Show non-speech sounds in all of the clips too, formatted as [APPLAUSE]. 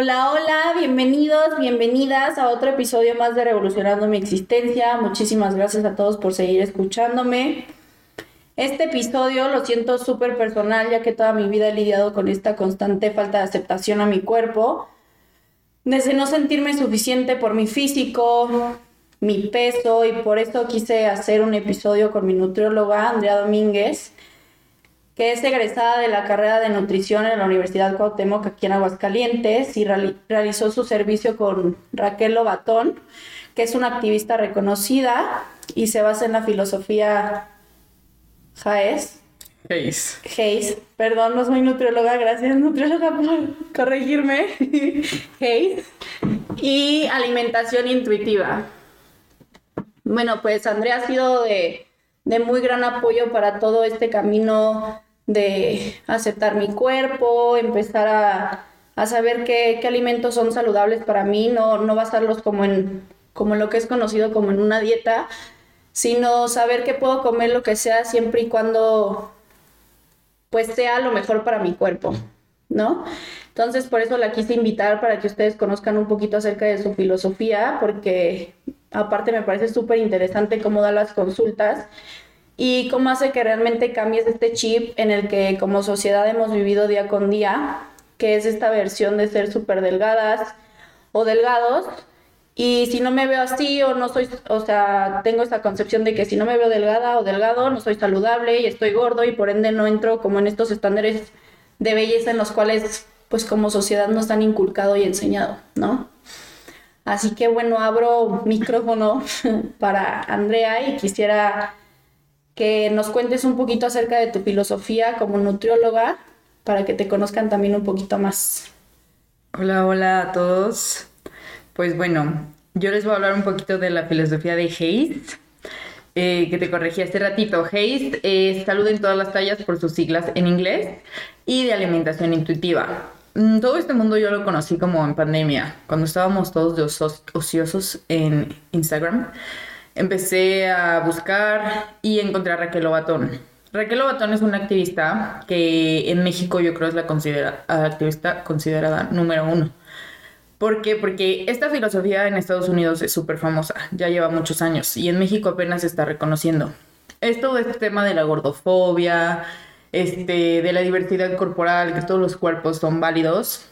Hola, hola, bienvenidos, bienvenidas a otro episodio más de Revolucionando mi existencia. Muchísimas gracias a todos por seguir escuchándome. Este episodio lo siento súper personal ya que toda mi vida he lidiado con esta constante falta de aceptación a mi cuerpo. Desde no sentirme suficiente por mi físico, mi peso y por eso quise hacer un episodio con mi nutrióloga Andrea Domínguez que es egresada de la carrera de nutrición en la Universidad Cuauhtémoc aquí en Aguascalientes y realizó su servicio con Raquel Lobatón, que es una activista reconocida y se basa en la filosofía Jaes. Hayes. Hayes. Perdón, no soy nutrióloga, gracias nutrióloga por corregirme. [LAUGHS] Hayes. Y alimentación intuitiva. Bueno, pues Andrea ha sido de, de muy gran apoyo para todo este camino de aceptar mi cuerpo, empezar a, a saber qué, qué, alimentos son saludables para mí, no, no basarlos como en, como lo que es conocido como en una dieta, sino saber que puedo comer lo que sea siempre y cuando pues sea lo mejor para mi cuerpo, ¿no? Entonces por eso la quise invitar para que ustedes conozcan un poquito acerca de su filosofía, porque aparte me parece súper interesante cómo da las consultas y cómo hace que realmente cambies este chip en el que como sociedad hemos vivido día con día, que es esta versión de ser súper delgadas o delgados. Y si no me veo así o no soy, o sea, tengo esa concepción de que si no me veo delgada o delgado, no soy saludable y estoy gordo y por ende no entro como en estos estándares de belleza en los cuales pues como sociedad nos han inculcado y enseñado, ¿no? Así que bueno, abro micrófono [LAUGHS] para Andrea y quisiera que nos cuentes un poquito acerca de tu filosofía como nutrióloga para que te conozcan también un poquito más. Hola, hola a todos. Pues bueno, yo les voy a hablar un poquito de la filosofía de Hayes, eh, que te corregí hace ratito. Hayes es salud en todas las tallas por sus siglas en inglés y de alimentación intuitiva. Mm, todo este mundo yo lo conocí como en pandemia, cuando estábamos todos de ociosos en Instagram empecé a buscar y encontré a Raquel Obatón. Raquel Obatón es una activista que en México yo creo es la considera, activista considerada número uno. ¿Por qué? Porque esta filosofía en Estados Unidos es súper famosa, ya lleva muchos años y en México apenas se está reconociendo. Es todo este tema de la gordofobia, este, de la diversidad corporal, que todos los cuerpos son válidos.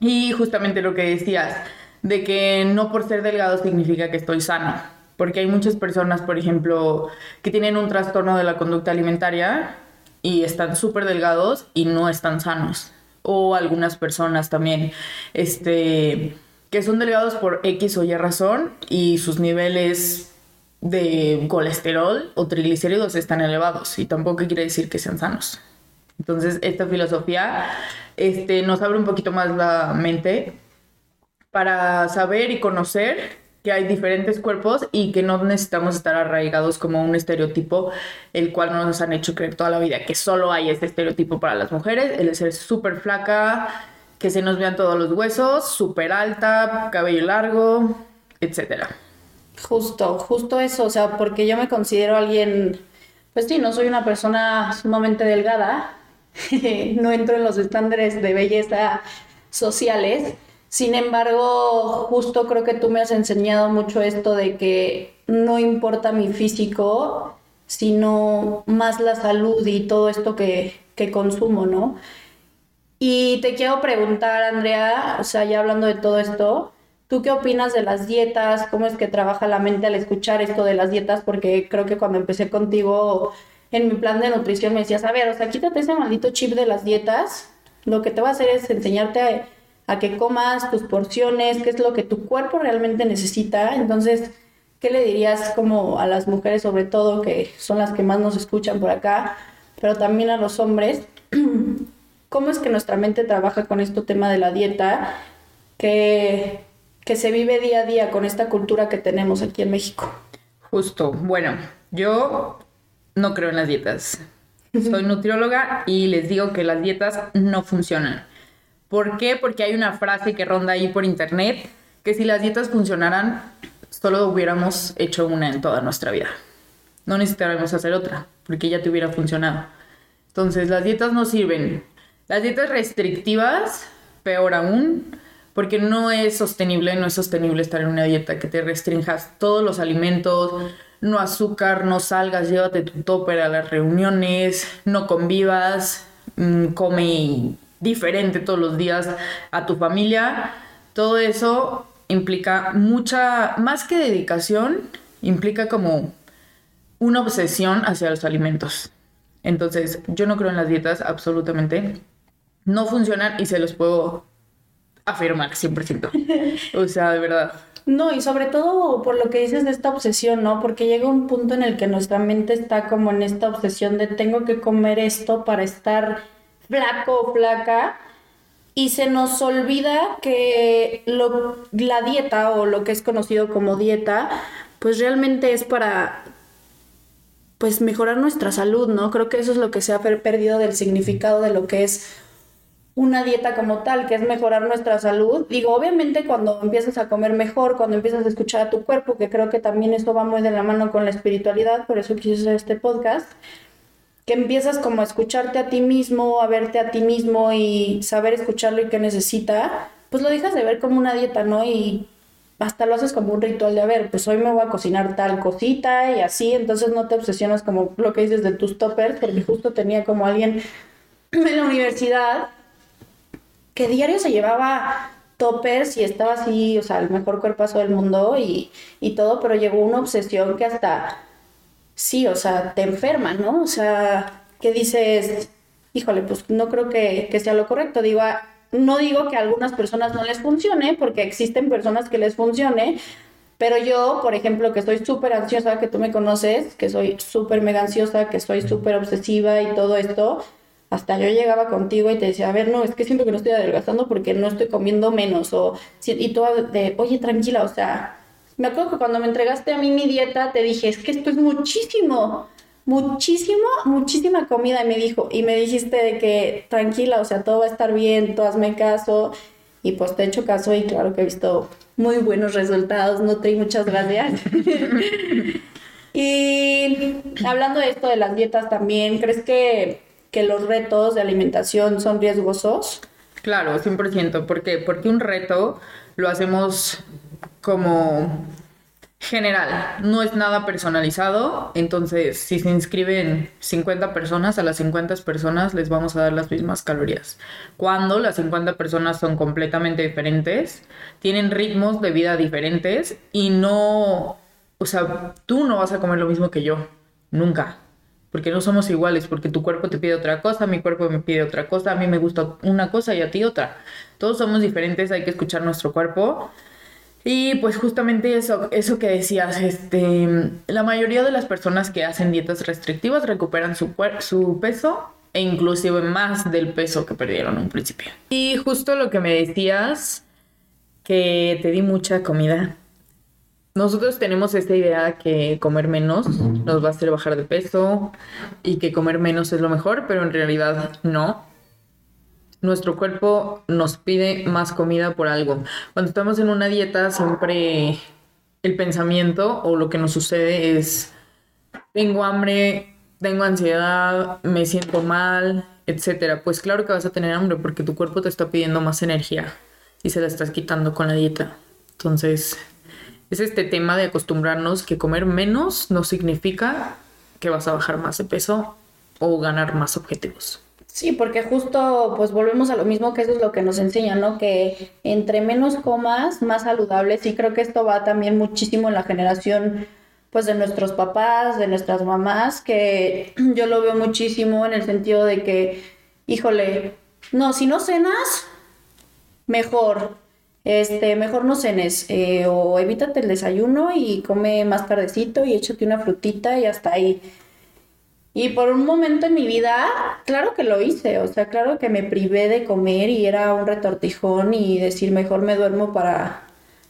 Y justamente lo que decías, de que no por ser delgado significa que estoy sano porque hay muchas personas, por ejemplo, que tienen un trastorno de la conducta alimentaria y están súper delgados y no están sanos. O algunas personas también, este, que son delgados por X o Y razón y sus niveles de colesterol o triglicéridos están elevados y tampoco quiere decir que sean sanos. Entonces, esta filosofía este, nos abre un poquito más la mente para saber y conocer que hay diferentes cuerpos y que no necesitamos estar arraigados como un estereotipo, el cual nos han hecho creer toda la vida, que solo hay este estereotipo para las mujeres, el ser súper flaca, que se nos vean todos los huesos, súper alta, cabello largo, etc. Justo, justo eso, o sea, porque yo me considero alguien, pues sí, no soy una persona sumamente delgada, [LAUGHS] no entro en los estándares de belleza sociales, sin embargo, justo creo que tú me has enseñado mucho esto de que no importa mi físico, sino más la salud y todo esto que, consumo, ¿no? Y te quiero preguntar, Andrea, o sea, ya hablando de todo esto, ¿tú qué opinas de las dietas? ¿Cómo es que trabaja la mente al escuchar esto de las dietas? Porque creo que cuando empecé contigo en mi plan de nutrición me decías, a ver, o sea, quítate ese maldito chip de las dietas. Lo que te va a hacer es enseñarte a que comas tus porciones, qué es lo que tu cuerpo realmente necesita. Entonces, ¿qué le dirías como a las mujeres sobre todo, que son las que más nos escuchan por acá, pero también a los hombres? [CLEARS THROAT] ¿Cómo es que nuestra mente trabaja con este tema de la dieta que, que se vive día a día con esta cultura que tenemos aquí en México? Justo, bueno, yo no creo en las dietas. [LAUGHS] Soy nutrióloga y les digo que las dietas no funcionan. ¿Por qué? Porque hay una frase que ronda ahí por internet, que si las dietas funcionaran, solo hubiéramos hecho una en toda nuestra vida. No necesitaríamos hacer otra, porque ya te hubiera funcionado. Entonces, las dietas no sirven. Las dietas restrictivas, peor aún, porque no es sostenible, no es sostenible estar en una dieta que te restrinjas todos los alimentos, no azúcar, no salgas, llévate tu topper a las reuniones, no convivas, mm, come diferente todos los días a tu familia. Todo eso implica mucha, más que dedicación, implica como una obsesión hacia los alimentos. Entonces, yo no creo en las dietas absolutamente. No funcionan y se los puedo afirmar 100%. [LAUGHS] o sea, de verdad. No, y sobre todo por lo que dices de esta obsesión, ¿no? Porque llega un punto en el que nuestra mente está como en esta obsesión de tengo que comer esto para estar flaco o flaca y se nos olvida que lo, la dieta o lo que es conocido como dieta, pues realmente es para pues mejorar nuestra salud, ¿no? Creo que eso es lo que se ha perdido del significado de lo que es una dieta como tal, que es mejorar nuestra salud. Digo, obviamente cuando empiezas a comer mejor, cuando empiezas a escuchar a tu cuerpo, que creo que también esto va muy de la mano con la espiritualidad, por eso quise hacer este podcast, empiezas como a escucharte a ti mismo, a verte a ti mismo y saber escucharlo y qué necesita, pues lo dejas de ver como una dieta, ¿no? Y hasta lo haces como un ritual de, a ver, pues hoy me voy a cocinar tal cosita y así, entonces no te obsesionas como lo que dices de tus toppers, porque justo tenía como alguien en la universidad que diario se llevaba toppers y estaba así, o sea, el mejor cuerpazo del mundo y, y todo, pero llegó una obsesión que hasta, sí, o sea, te enferma, ¿no? O sea, que dices, híjole, pues no creo que, que sea lo correcto. Digo, ah, no digo que a algunas personas no les funcione, porque existen personas que les funcione, pero yo, por ejemplo, que soy súper ansiosa, que tú me conoces, que soy súper mega ansiosa, que soy súper obsesiva y todo esto, hasta yo llegaba contigo y te decía, a ver, no, es que siento que no estoy adelgazando porque no estoy comiendo menos. O, y tú de, oye, tranquila, o sea, me acuerdo que cuando me entregaste a mí mi dieta, te dije, es que esto es muchísimo, muchísimo, muchísima comida. Y me dijo, y me dijiste que tranquila, o sea, todo va a estar bien, tú hazme caso. Y pues te he hecho caso y claro que he visto muy buenos resultados, Nutri, muchas gracias. [LAUGHS] y hablando de esto de las dietas también, ¿crees que que los retos de alimentación son riesgosos? Claro, 100%. ¿Por qué? Porque un reto lo hacemos como general, no es nada personalizado, entonces si se inscriben 50 personas, a las 50 personas les vamos a dar las mismas calorías. Cuando las 50 personas son completamente diferentes, tienen ritmos de vida diferentes y no, o sea, tú no vas a comer lo mismo que yo, nunca porque no somos iguales, porque tu cuerpo te pide otra cosa, mi cuerpo me pide otra cosa, a mí me gusta una cosa y a ti otra. Todos somos diferentes, hay que escuchar nuestro cuerpo. Y pues justamente eso, eso que decías, este, la mayoría de las personas que hacen dietas restrictivas recuperan su, su peso e inclusive más del peso que perdieron en un principio. Y justo lo que me decías, que te di mucha comida, nosotros tenemos esta idea que comer menos nos va a hacer bajar de peso y que comer menos es lo mejor, pero en realidad no. Nuestro cuerpo nos pide más comida por algo. Cuando estamos en una dieta, siempre el pensamiento o lo que nos sucede es, tengo hambre, tengo ansiedad, me siento mal, etc. Pues claro que vas a tener hambre porque tu cuerpo te está pidiendo más energía y se la estás quitando con la dieta. Entonces, es este tema de acostumbrarnos que comer menos no significa que vas a bajar más de peso o ganar más objetivos. Sí, porque justo pues volvemos a lo mismo que eso es lo que nos enseña, ¿no? Que entre menos comas, más saludable. Sí, creo que esto va también muchísimo en la generación pues de nuestros papás, de nuestras mamás, que [CLEARS THROAT] yo lo veo muchísimo en el sentido de que, híjole, no, si no cenas, mejor, este, mejor no cenes eh, o evítate el desayuno y come más tardecito y échate una frutita y hasta ahí. Y por un momento en mi vida, claro que lo hice, o sea, claro que me privé de comer y era un retortijón y decir mejor me duermo para,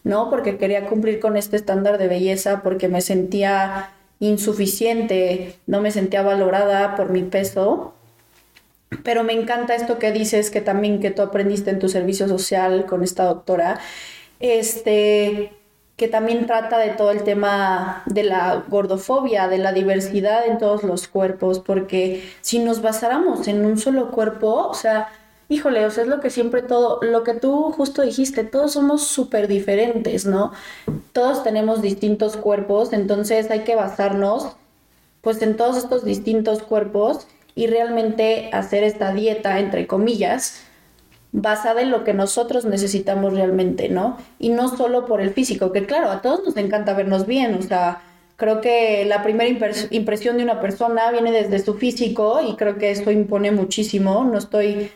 ¿no? Porque quería cumplir con este estándar de belleza, porque me sentía insuficiente, no me sentía valorada por mi peso. Pero me encanta esto que dices, que también que tú aprendiste en tu servicio social con esta doctora, este, que también trata de todo el tema de la gordofobia, de la diversidad en todos los cuerpos, porque si nos basáramos en un solo cuerpo, o sea, híjole, o sea, es lo que siempre todo, lo que tú justo dijiste, todos somos súper diferentes, ¿no? Todos tenemos distintos cuerpos, entonces hay que basarnos pues en todos estos distintos cuerpos y realmente hacer esta dieta, entre comillas, basada en lo que nosotros necesitamos realmente, ¿no? Y no solo por el físico, que claro, a todos nos encanta vernos bien, o sea, creo que la primera impresión de una persona viene desde su físico y creo que esto impone muchísimo, no estoy,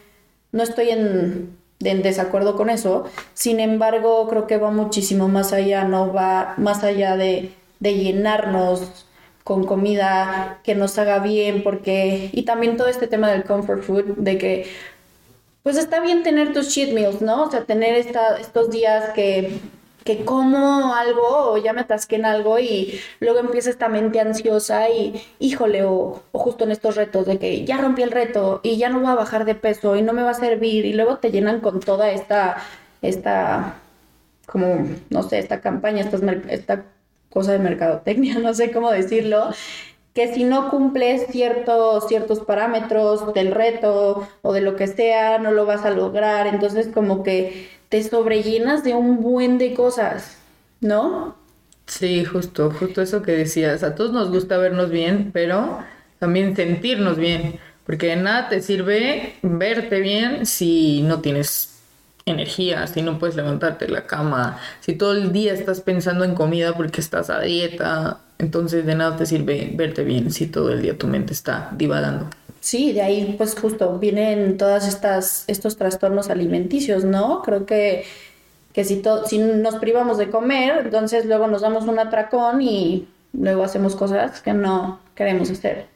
no estoy en, en desacuerdo con eso, sin embargo, creo que va muchísimo más allá, ¿no? Va más allá de, de llenarnos con comida que nos haga bien, porque, y también todo este tema del comfort food, de que, pues está bien tener tus cheat meals, ¿no? O sea, tener esta, estos días que, que como algo o ya me atasqué en algo y luego empieza esta mente ansiosa y, híjole, o, o justo en estos retos de que ya rompí el reto y ya no voy a bajar de peso y no me va a servir y luego te llenan con toda esta, esta, como, no sé, esta campaña, esta, esta cosa de mercadotecnia, [LAUGHS] no sé cómo decirlo, que si no cumples ciertos, ciertos parámetros del reto o de lo que sea, no lo vas a lograr. Entonces como que te sobrellenas de un buen de cosas, ¿no? Sí, justo, justo eso que decías. A todos nos gusta vernos bien, pero también sentirnos bien. Porque de nada te sirve verte bien si no tienes energía, si no puedes levantarte de la cama, si todo el día estás pensando en comida porque estás a dieta, entonces de nada te sirve verte bien si todo el día tu mente está divagando. Sí, de ahí pues justo vienen todas estas estos trastornos alimenticios, ¿no? Creo que que si si nos privamos de comer, entonces luego nos damos un atracón y luego hacemos cosas que no queremos hacer.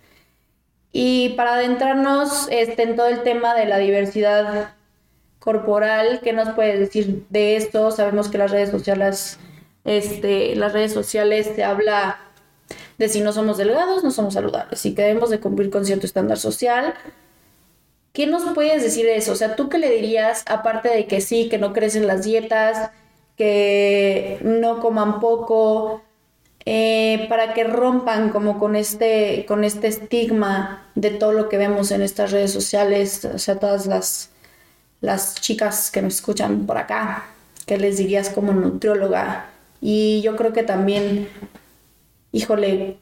Y para adentrarnos este, en todo el tema de la diversidad corporal, ¿qué nos puedes decir de esto? Sabemos que las redes sociales, este, las redes sociales se habla de si no somos delgados, no somos saludables y que debemos de cumplir con cierto estándar social. ¿Qué nos puedes decir de eso? O sea, ¿tú qué le dirías, aparte de que sí, que no crecen las dietas, que no coman poco, eh, para que rompan como con este, con este estigma de todo lo que vemos en estas redes sociales, o sea, todas las las chicas que me escuchan por acá, ¿qué les dirías como nutrióloga? Y yo creo que también, híjole,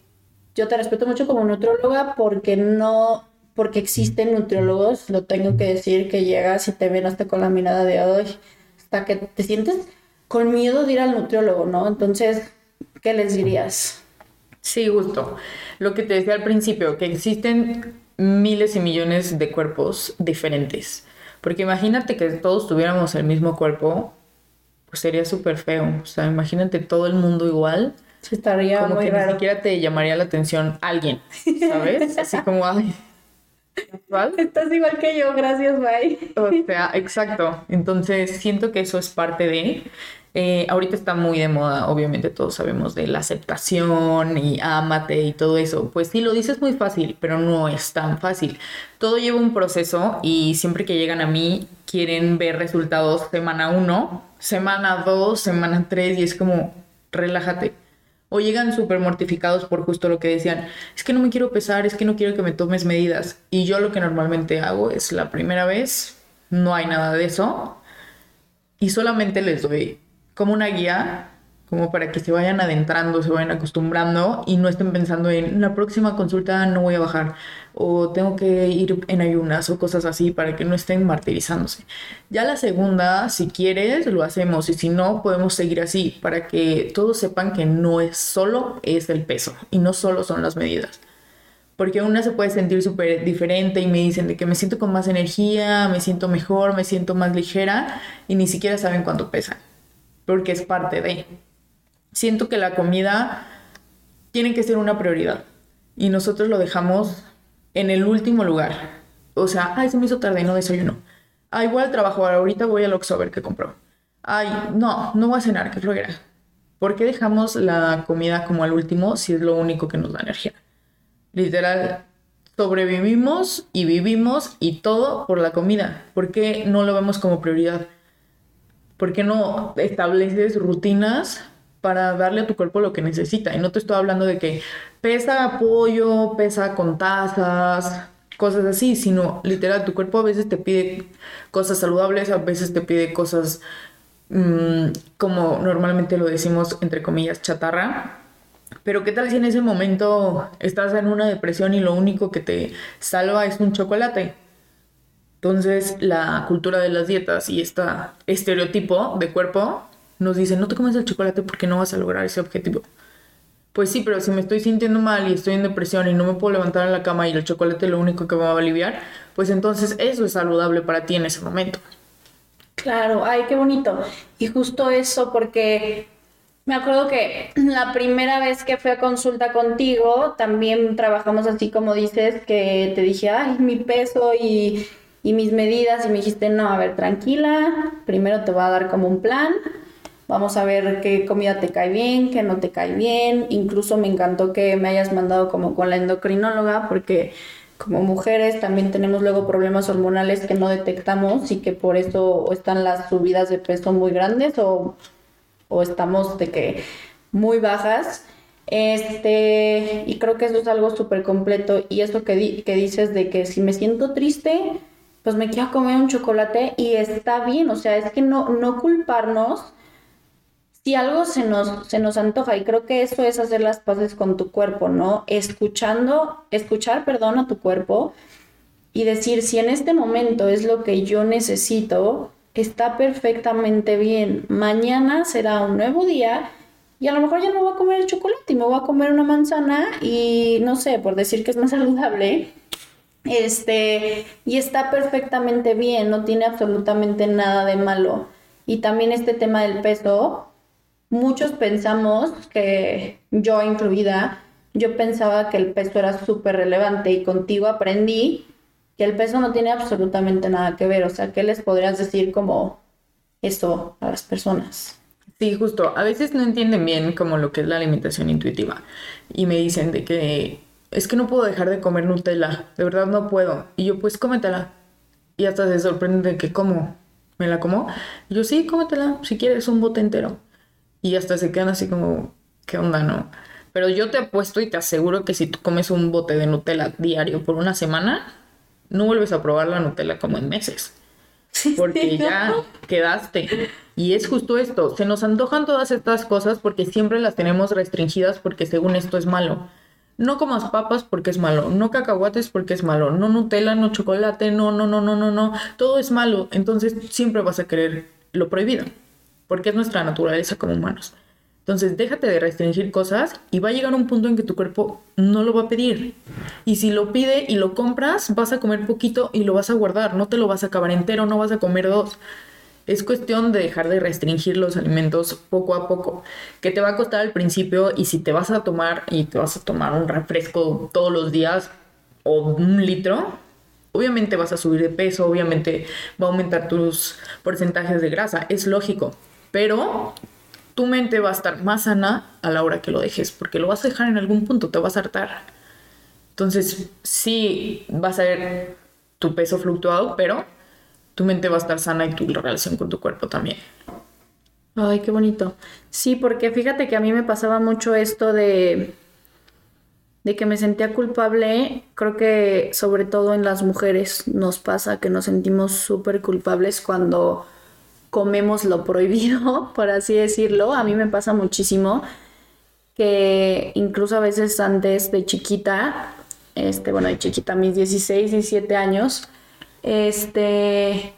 yo te respeto mucho como nutrióloga porque no, porque existen nutriólogos, lo tengo que decir, que llegas y te ven hasta con la mirada de hoy, hasta que te sientes con miedo de ir al nutriólogo, ¿no? Entonces, ¿qué les dirías? Sí, justo. Lo que te decía al principio, que existen miles y millones de cuerpos diferentes. Porque imagínate que todos tuviéramos el mismo cuerpo, pues sería súper feo. O sea, imagínate todo el mundo igual. Estaría como muy que raro. ni siquiera te llamaría la atención alguien, ¿sabes? [LAUGHS] Así como, ay. Estás igual que yo, gracias, bye. O sea, exacto. Entonces, siento que eso es parte de... eh, ahorita está muy de moda, obviamente todos sabemos de la aceptación y ámate y todo eso. Pues sí, lo dices muy fácil, pero no es tan fácil. Todo lleva un proceso y siempre que llegan a mí quieren ver resultados semana uno, semana dos, semana tres y es como, relájate. O llegan súper mortificados por justo lo que decían, es que no me quiero pesar, es que no quiero que me tomes medidas. Y yo lo que normalmente hago es la primera vez, no hay nada de eso, y solamente les doy como una guía, como para que se vayan adentrando, se vayan acostumbrando y no estén pensando en la próxima consulta no voy a bajar o tengo que ir en ayunas o cosas así para que no estén martirizándose. Ya la segunda, si quieres, lo hacemos y si no, podemos seguir así para que todos sepan que no es solo es el peso y no solo son las medidas. Porque una se puede sentir súper diferente y me dicen de que me siento con más energía, me siento mejor, me siento más ligera y ni siquiera saben cuánto pesan. Porque es parte de. Siento que la comida tiene que ser una prioridad y nosotros lo dejamos en el último lugar. O sea, ay, se me hizo tarde, no desayuno. Ay, voy al trabajo, ahorita voy al Oxxo a ver qué compro. Ay, no, no voy a cenar, qué flojera. ¿Por qué dejamos la comida como al último si es lo único que nos da energía? Literal, sobrevivimos y vivimos y todo por la comida. ¿Por qué no lo vemos como prioridad? ¿Por qué no estableces rutinas para darle a tu cuerpo lo que necesita? Y no te estoy hablando de que pesa pollo, pesa con tazas, cosas así, sino literal, tu cuerpo a veces te pide cosas saludables, a veces te pide cosas mm, como normalmente lo decimos, entre comillas, chatarra. Pero ¿qué tal si en ese momento estás en una depresión y lo único que te salva es un chocolate? Entonces la cultura de las dietas y este estereotipo de cuerpo nos dice, no te comes el chocolate porque no vas a lograr ese objetivo. Pues sí, pero si me estoy sintiendo mal y estoy en depresión y no me puedo levantar en la cama y el chocolate es lo único que me va a aliviar, pues entonces eso es saludable para ti en ese momento. Claro, ay, qué bonito. Y justo eso, porque me acuerdo que la primera vez que fui a consulta contigo, también trabajamos así como dices, que te dije, ay, mi peso y, y mis medidas, y me dijiste, no, a ver, tranquila, primero te voy a dar como un plan Vamos a ver qué comida te cae bien, qué no te cae bien. Incluso me encantó que me hayas mandado como con la endocrinóloga porque como mujeres también tenemos luego problemas hormonales que no detectamos y que por eso están las subidas de peso muy grandes o, o estamos de que muy bajas. Este, y creo que eso es algo súper completo. Y eso que, que dices de que si me siento triste, pues me quiero comer un chocolate y está bien. O sea, es que no, no culparnos si algo se nos, se nos antoja, y creo que eso es hacer las paces con tu cuerpo, ¿no? Escuchando, escuchar, perdón, a tu cuerpo y decir, si en este momento es lo que yo necesito, está perfectamente bien. Mañana será un nuevo día y a lo mejor ya no voy a comer el chocolate y me voy a comer una manzana y no sé, por decir que es más [LAUGHS] saludable. Este, y está perfectamente bien, no tiene absolutamente nada de malo. Y también este tema del peso, muchos pensamos que yo incluida, yo pensaba que el peso era súper relevante y contigo aprendí que el peso no tiene absolutamente nada que ver. O sea, ¿qué les podrías decir como eso a las personas? Sí, justo. A veces no entienden bien como lo que es la alimentación intuitiva y me dicen de que es que no puedo dejar de comer Nutella, de verdad no puedo. Y yo pues cómetela. Y hasta se sorprenden de que como, ¿me la como? Y yo sí, cómetela, si quieres un bote entero y hasta se quedan así como, ¿qué onda, no? Pero yo te apuesto y te aseguro que si tú comes un bote de Nutella diario por una semana, no vuelves a probar la Nutella como en meses. Porque ya quedaste. Y es justo esto, se nos antojan todas estas cosas porque siempre las tenemos restringidas porque según esto es malo. No comas papas porque es malo, no cacahuates porque es malo, no Nutella, no chocolate, no, no, no, no, no, no, todo es malo. Entonces siempre vas a querer lo prohibido porque es nuestra naturaleza como humanos. Entonces, déjate de restringir cosas y va a llegar un punto en que tu cuerpo no lo va a pedir. Y si lo pide y lo compras, vas a comer poquito y lo vas a guardar, no te lo vas a acabar entero, no vas a comer dos. Es cuestión de dejar de restringir los alimentos poco a poco, que te va a costar al principio y si te vas a tomar y te vas a tomar un refresco todos los días o un litro, obviamente vas a subir de peso, obviamente va a aumentar tus porcentajes de grasa, es lógico pero tu mente va a estar más sana a la hora que lo dejes, porque lo vas a dejar en algún punto, te vas a hartar. Entonces, sí vas a ver tu peso fluctuado, pero tu mente va a estar sana y tu relación con tu cuerpo también. Ay, qué bonito. Sí, porque fíjate que a mí me pasaba mucho esto de de que me sentía culpable, creo que sobre todo en las mujeres nos pasa que nos sentimos súper culpables cuando comemos lo prohibido, [LAUGHS] por así decirlo. A mí me pasa muchísimo que incluso a veces antes de chiquita, este, bueno, de chiquita, mis 16, 17 años, este,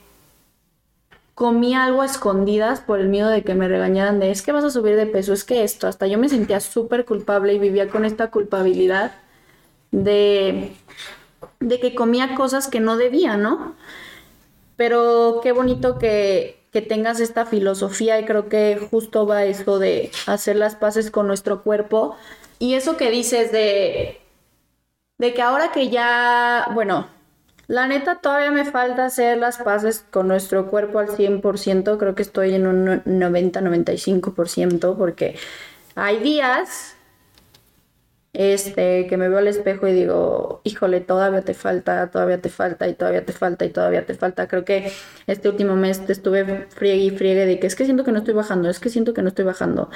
comía algo a escondidas por el miedo de que me regañaran de es que vas a subir de peso, es que esto, hasta yo me sentía súper culpable y vivía con esta culpabilidad de, de que comía cosas que no debía, ¿no? Pero qué bonito que que tengas esta filosofía y creo que justo va eso de hacer las paces con nuestro cuerpo. Y eso que dices de, de que ahora que ya, bueno, la neta todavía me falta hacer las paces con nuestro cuerpo al 100%, creo que estoy en un 90-95% porque hay días este, que me veo al espejo y digo, híjole, todavía te falta, todavía te falta y todavía te falta y todavía te falta. Creo que este último mes te estuve friegue y friegue de que es que siento que no estoy bajando, es que siento que no estoy bajando.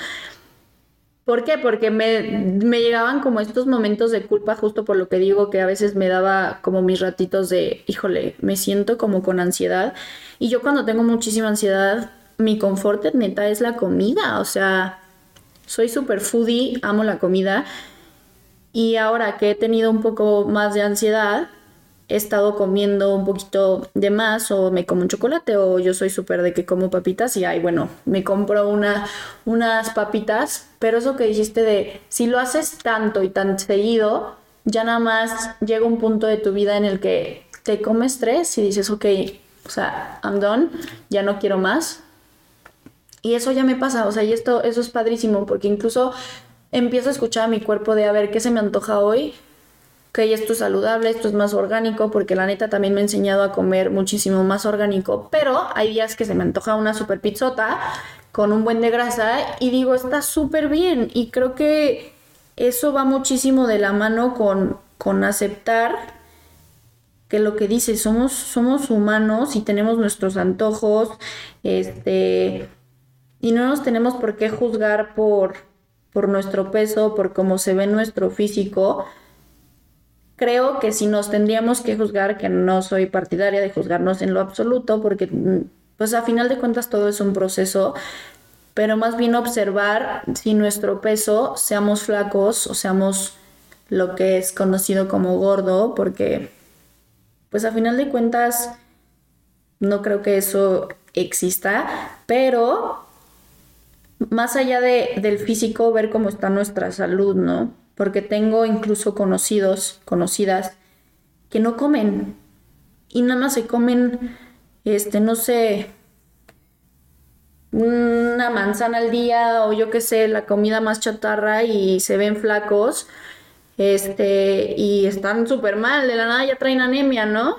¿Por qué? Porque me, me, llegaban como estos momentos de culpa, justo por lo que digo, que a veces me daba como mis ratitos de, híjole, me siento como con ansiedad. Y yo cuando tengo muchísima ansiedad, mi confort neta es la comida. O sea, soy super foodie, amo la comida. Y ahora que he tenido un poco más de ansiedad, he estado comiendo un poquito de más o me como un chocolate o yo soy súper de que como papitas y ay, bueno, me compro una, unas papitas, pero eso que dijiste de si lo haces tanto y tan seguido, ya nada más llega un punto de tu vida en el que te comes tres y dices, ok, o sea, I'm done, ya no quiero más. Y eso ya me pasa, o sea, y esto, eso es padrísimo porque incluso empiezo a escuchar a mi cuerpo de a ver qué se me antoja hoy que esto es saludable, esto es más orgánico, porque la neta también me ha enseñado a comer muchísimo más orgánico, pero hay días que se me antoja una super pizzota con un buen de grasa y digo, está súper bien y creo que eso va muchísimo de la mano con, con aceptar que lo que dice, somos, somos humanos y tenemos nuestros antojos, este, y no nos tenemos por qué juzgar por, por nuestro peso, por cómo se ve nuestro físico, creo que si nos tendríamos que juzgar, que no soy partidaria de juzgarnos en lo absoluto, porque mm, pues a final de cuentas todo es un proceso, pero más bien observar si nuestro peso, seamos flacos o seamos lo que es conocido como gordo, porque pues a final de cuentas no creo que eso exista, pero más allá de, del físico, ver cómo está nuestra salud, ¿no? Porque tengo incluso conocidos, conocidas, que no comen y nada más se comen, este, no sé, una manzana al día o yo qué sé, la comida más chatarra y se ven flacos, este, y están súper mal, de la nada ya traen anemia, ¿no?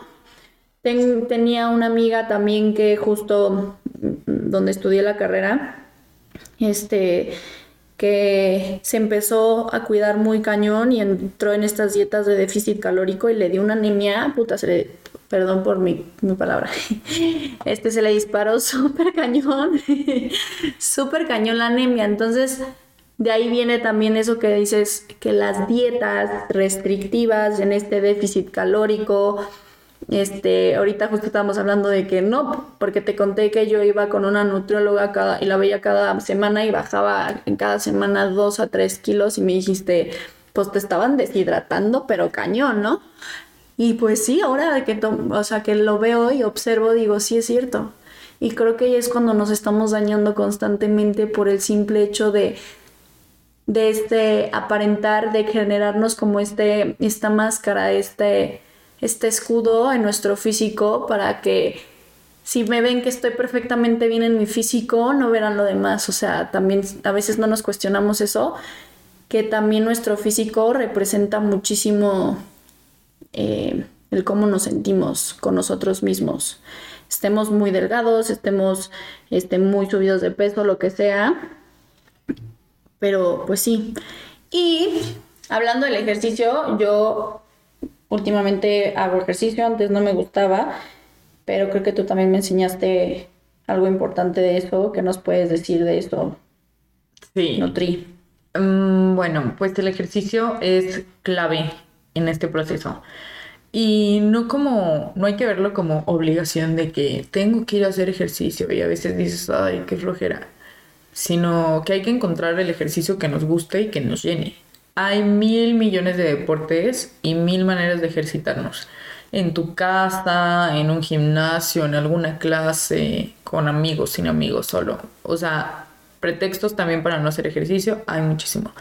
tenía una amiga también que justo donde estudié la carrera, este, que se empezó a cuidar muy cañón y entró en estas dietas de déficit calórico y le dio una anemia, puta, se le, perdón por mi, mi palabra, [LAUGHS] este se le disparó [LAUGHS] súper cañón, [LAUGHS] súper cañón la anemia, entonces de ahí viene también eso que dices, que las dietas restrictivas en este déficit calórico, este, ahorita justo estábamos hablando de que no, porque te conté que yo iba con una nutrióloga cada, y la veía cada semana y bajaba en cada semana dos a tres kilos y me dijiste, pues te estaban deshidratando, pero cañón, ¿no? Y pues sí, ahora que, o sea, que lo veo y observo, digo, sí es cierto. Y creo que es cuando nos estamos dañando constantemente por el simple hecho de, de este aparentar, de generarnos como este, esta máscara, este este escudo en nuestro físico para que si me ven que estoy perfectamente bien en mi físico, no verán lo demás. O sea, también a veces no nos cuestionamos eso, que también nuestro físico representa muchísimo eh, el cómo nos sentimos con nosotros mismos. Estemos muy delgados, estemos este, muy subidos de peso, lo que sea. Pero pues sí. Y hablando del ejercicio, yo últimamente hago ejercicio, antes no me gustaba, pero creo que tú también me enseñaste algo importante de eso. ¿Qué nos puedes decir de eso? Sí. Nutri. Mm, bueno, pues el ejercicio es clave en este proceso. Y no como, no hay que verlo como obligación de que tengo que ir a hacer ejercicio y a veces dices, ay, qué flojera. Sino que hay que encontrar el ejercicio que nos guste y que nos llene. Hay mil millones de deportes y mil maneras de ejercitarnos. En tu casa, en un gimnasio, en alguna clase, con amigos, sin amigos, solo. O sea, pretextos también para no hacer ejercicio, hay muchísimo.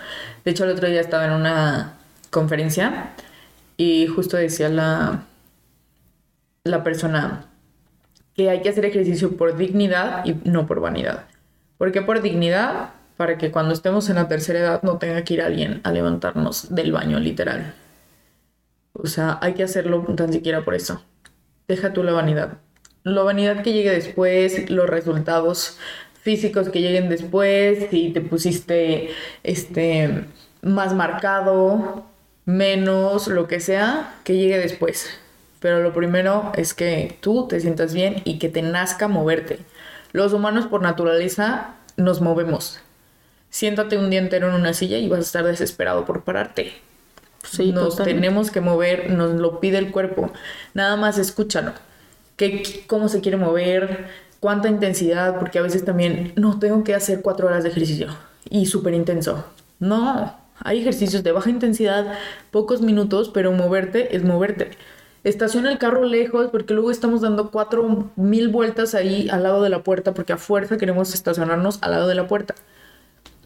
De hecho, el otro día estaba en una conferencia y justo decía la, la persona que hay que hacer ejercicio por dignidad y no por vanidad. ¿Por qué por dignidad? Para que cuando estemos en la tercera edad no tenga que ir alguien a levantarnos del baño, literal. O sea, hay que hacerlo tan siquiera por eso. Deja tú la vanidad. La vanidad que llegue después, los resultados físicos que lleguen después, si te pusiste este más marcado, menos, lo que sea, que llegue después. Pero lo primero es que tú te sientas bien y que te nazca moverte. Los humanos por naturaleza nos movemos siéntate un día entero en una silla y vas a estar desesperado por pararte. Sí, nos totalmente. tenemos que mover, nos lo pide el cuerpo. Nada más escúchalo. ¿Qué, ¿Cómo se quiere mover? ¿Cuánta intensidad? Porque a veces también, no, tengo que hacer cuatro horas de ejercicio y súper intenso. No, hay ejercicios de baja intensidad, pocos minutos, pero moverte es moverte. Estaciona el carro lejos porque luego estamos dando cuatro mil vueltas ahí al lado de la puerta porque a fuerza queremos estacionarnos al lado de la puerta.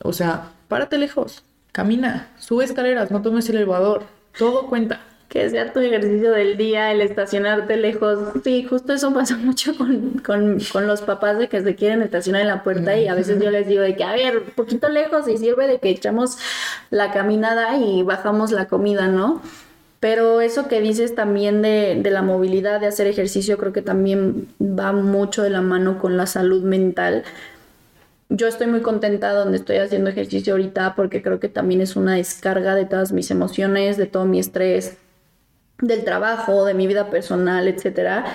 O sea, párate lejos, camina, sube escaleras, no tomes el elevador, todo cuenta. Que sea tu ejercicio del día, el estacionarte lejos. Sí, justo eso pasa [LAUGHS] mucho con, con, con los papás de que se quieren estacionar en la puerta y a veces yo les digo de que, a ver, un poquito lejos y sirve de que echamos la caminada y bajamos la comida, ¿no? Pero eso que dices también de, de la movilidad, de hacer ejercicio, creo que también va mucho de la mano con la salud mental. Yo estoy muy contenta donde estoy haciendo ejercicio ahorita porque creo que también es una descarga de todas mis emociones, de todo mi estrés, del trabajo, de mi vida personal, etcétera.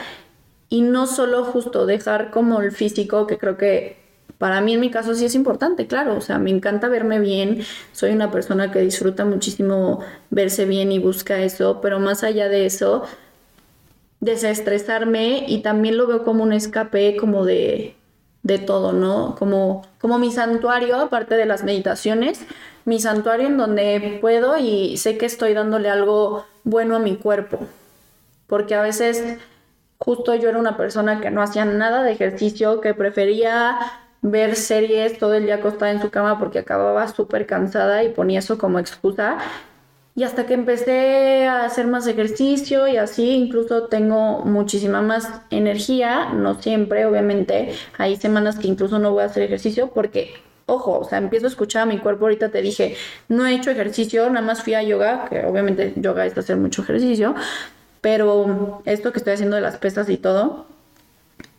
Y no solo justo dejar como el físico, que creo que para mí en mi caso sí es importante, claro, o sea, me encanta verme bien, soy una persona que disfruta muchísimo verse bien y busca eso, pero más allá de eso, desestresarme y también lo veo como un escape como de, de todo, ¿no? Como, como mi santuario, aparte de las meditaciones, mi santuario en donde puedo y sé que estoy dándole algo bueno a mi cuerpo, porque a veces justo yo era una persona que no hacía nada de ejercicio, que prefería ver series todo el día acostada en su cama porque acababa súper cansada y ponía eso como excusa. Y hasta que empecé a hacer más ejercicio y así, incluso tengo muchísima más energía, no siempre, obviamente. Hay semanas que incluso no voy a hacer ejercicio porque, ojo, o sea, empiezo a escuchar a mi cuerpo. Ahorita te dije, no he hecho ejercicio, nada más fui a yoga, que obviamente yoga es hacer mucho ejercicio, pero esto que estoy haciendo de las pesas y todo,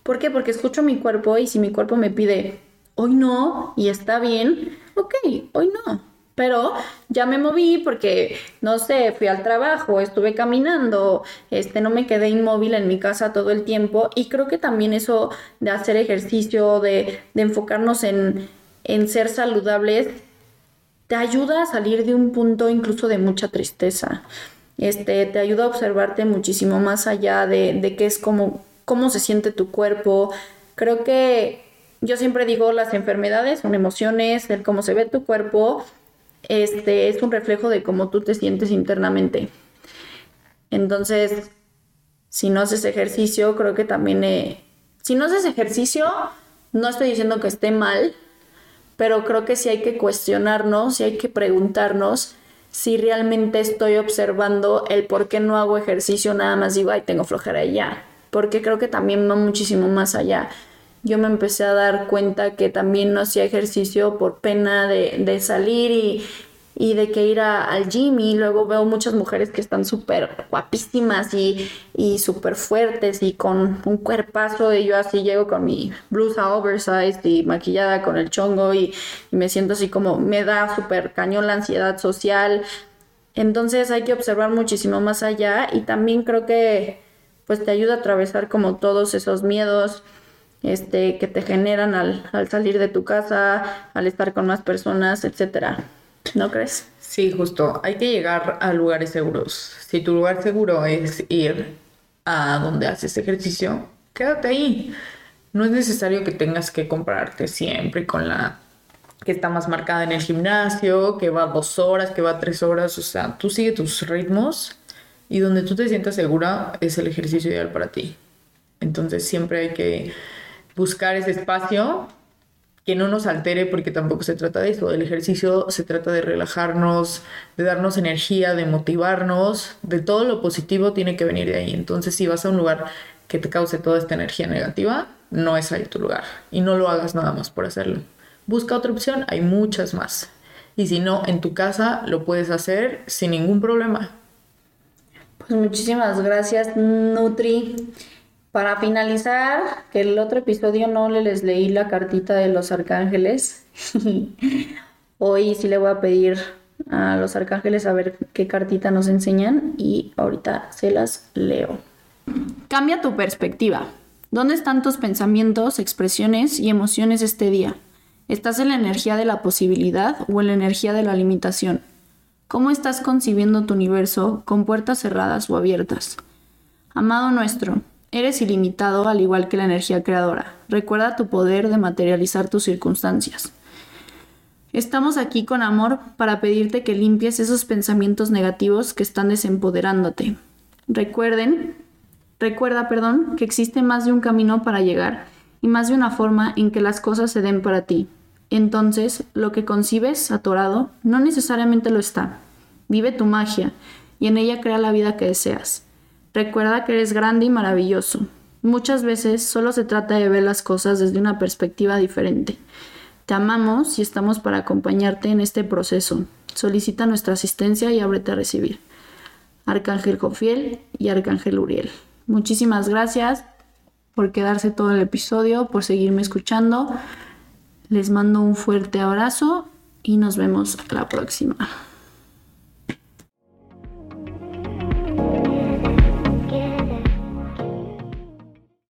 ¿por qué? Porque escucho a mi cuerpo y si mi cuerpo me pide, hoy no, y está bien, ok, hoy no. Pero ya me moví porque, no sé, fui al trabajo, estuve caminando, este, no me quedé inmóvil en mi casa todo el tiempo. Y creo que también eso de hacer ejercicio, de, de enfocarnos en, en ser saludables, te ayuda a salir de un punto incluso de mucha tristeza. Este, te ayuda a observarte muchísimo más allá de, de qué es como, cómo se siente tu cuerpo. Creo que yo siempre digo, las enfermedades son emociones, el cómo se ve tu cuerpo, este, es un reflejo de cómo tú te sientes internamente. Entonces, si no haces ejercicio, creo que también, eh, si no haces ejercicio, no estoy diciendo que esté mal, pero creo que sí hay que cuestionarnos, sí hay que preguntarnos si realmente estoy observando el por qué no hago ejercicio, nada más digo, ay, tengo flojera y ya, porque creo que también va muchísimo más allá. Yo me empecé a dar cuenta que también no hacía ejercicio por pena de, salir y, de que ir al gym. Y luego veo muchas mujeres que están súper guapísimas y, y súper fuertes y con un cuerpazo. Y yo así llego con mi blusa oversized y maquillada con el chongo y, y me siento así como me da súper cañón la ansiedad social. Entonces hay que observar muchísimo más allá y también creo que pues te ayuda a atravesar como todos esos miedos este, que te generan al, al salir de tu casa, al estar con más personas, etcétera. ¿No crees? Sí, justo. Hay que llegar a lugares seguros. Si tu lugar seguro es ir a donde haces ejercicio, quédate ahí. No es necesario que tengas que comprarte siempre con la que está más marcada en el gimnasio, que va dos horas, que va tres horas. O sea, tú sigue tus ritmos y donde tú te sientas segura es el ejercicio ideal para ti. Entonces siempre hay que buscar ese espacio que no nos altere porque tampoco se trata de eso. El ejercicio se trata de relajarnos, de darnos energía, de motivarnos, de todo lo positivo tiene que venir de ahí. Entonces si vas a un lugar que te cause toda esta energía negativa, no es ahí tu lugar. Y no lo hagas nada más por hacerlo. Busca otra opción, hay muchas más. Y si no, en tu casa lo puedes hacer sin ningún problema. Pues muchísimas gracias, Nutri. Para finalizar, que el otro episodio no les leí la cartita de los arcángeles. [LAUGHS] Hoy sí le voy a pedir a los arcángeles a ver qué cartita nos enseñan y ahorita se las leo. Cambia tu perspectiva. ¿Dónde están tus pensamientos, expresiones y emociones este día? ¿Estás en la energía de la posibilidad o en la energía de la limitación? ¿Cómo estás concibiendo tu universo con puertas cerradas o abiertas? Amado nuestro, eres ilimitado al igual que la energía creadora. Recuerda tu poder de materializar tus circunstancias. Estamos aquí con amor para pedirte que limpies esos pensamientos negativos que están desempoderándote. Recuerden, recuerda, perdón, que existe más de un camino para llegar y más de una forma en que las cosas se den para ti. Entonces, lo que concibes atorado no necesariamente lo está. Vive tu magia y en ella crea la vida que deseas. Recuerda que eres grande y maravilloso. Muchas veces solo se trata de ver las cosas desde una perspectiva diferente. Te amamos y estamos para acompañarte en este proceso. Solicita nuestra asistencia y ábrete a recibir. Arcángel Jofiel y Arcángel Uriel. Muchísimas gracias por quedarse todo el episodio, por seguirme escuchando. Les mando un fuerte abrazo y nos vemos la próxima.